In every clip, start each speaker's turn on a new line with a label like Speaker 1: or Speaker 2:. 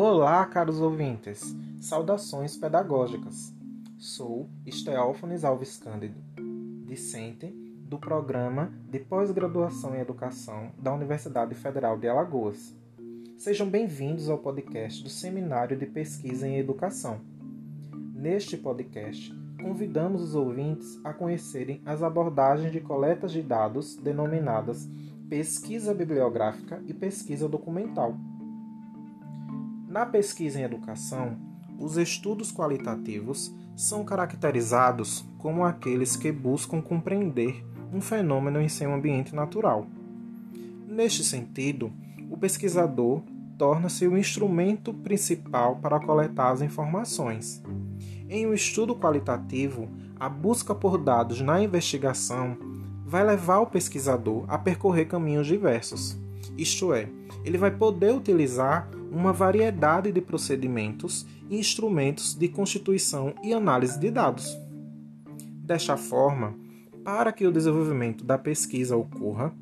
Speaker 1: Olá, caros ouvintes. Saudações pedagógicas. Sou Esteófanes Alves Cândido, discente do programa de pós-graduação em educação da Universidade Federal de Alagoas. Sejam bem-vindos ao podcast do Seminário de Pesquisa em Educação. Neste podcast, convidamos os ouvintes a conhecerem as abordagens de coletas de dados denominadas pesquisa bibliográfica e pesquisa documental. Na pesquisa em educação, os estudos qualitativos são caracterizados como aqueles que buscam compreender um fenômeno em seu ambiente natural. Neste sentido, o pesquisador torna-se o instrumento principal para coletar as informações. Em um estudo qualitativo, a busca por dados na investigação vai levar o pesquisador a percorrer caminhos diversos. Isto é, ele vai poder utilizar uma variedade de procedimentos e instrumentos de constituição e análise de dados. Desta forma, para que o desenvolvimento da pesquisa ocorra,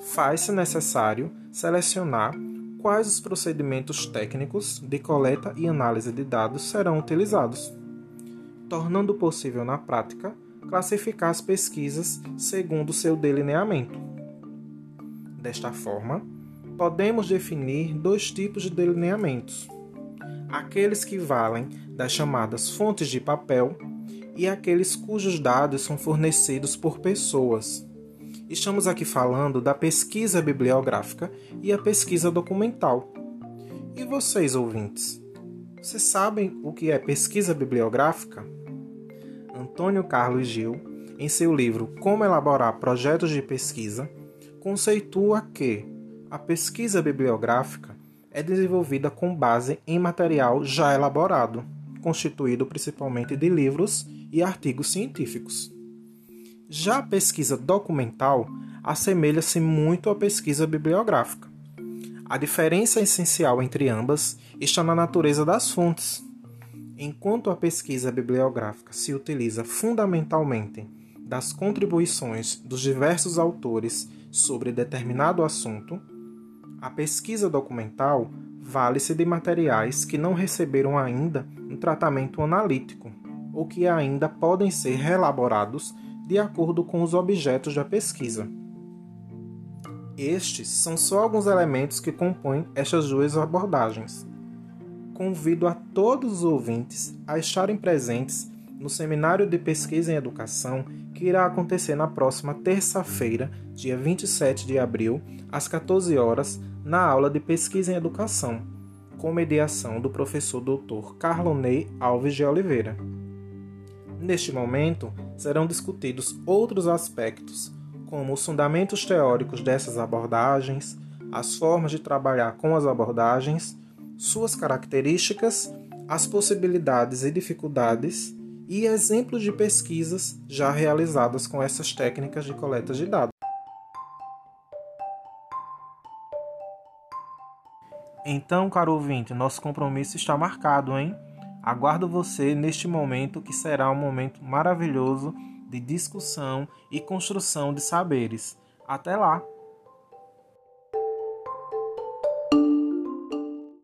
Speaker 1: faz-se necessário selecionar quais os procedimentos técnicos de coleta e análise de dados serão utilizados, tornando possível na prática classificar as pesquisas segundo seu delineamento. Desta forma, podemos definir dois tipos de delineamentos: aqueles que valem das chamadas fontes de papel e aqueles cujos dados são fornecidos por pessoas. Estamos aqui falando da pesquisa bibliográfica e a pesquisa documental. E vocês, ouvintes? Vocês sabem o que é pesquisa bibliográfica? Antônio Carlos Gil, em seu livro Como Elaborar Projetos de Pesquisa, conceitua que a pesquisa bibliográfica é desenvolvida com base em material já elaborado, constituído principalmente de livros e artigos científicos. Já a pesquisa documental assemelha-se muito à pesquisa bibliográfica. A diferença essencial entre ambas está na natureza das fontes. Enquanto a pesquisa bibliográfica se utiliza fundamentalmente das contribuições dos diversos autores sobre determinado assunto, a pesquisa documental vale-se de materiais que não receberam ainda um tratamento analítico ou que ainda podem ser reelaborados de acordo com os objetos da pesquisa. Estes são só alguns elementos que compõem estas duas abordagens. Convido a todos os ouvintes a estarem presentes no Seminário de Pesquisa em Educação que irá acontecer na próxima terça-feira, dia 27 de abril, às 14 horas, na aula de Pesquisa em Educação, com mediação do professor Dr. Carlonei Alves de Oliveira. Neste momento, serão discutidos outros aspectos, como os fundamentos teóricos dessas abordagens, as formas de trabalhar com as abordagens, suas características, as possibilidades e dificuldades e exemplos de pesquisas já realizadas com essas técnicas de coleta de dados. Então, caro ouvinte, nosso compromisso está marcado, hein? Aguardo você neste momento que será um momento maravilhoso de discussão e construção de saberes. Até lá!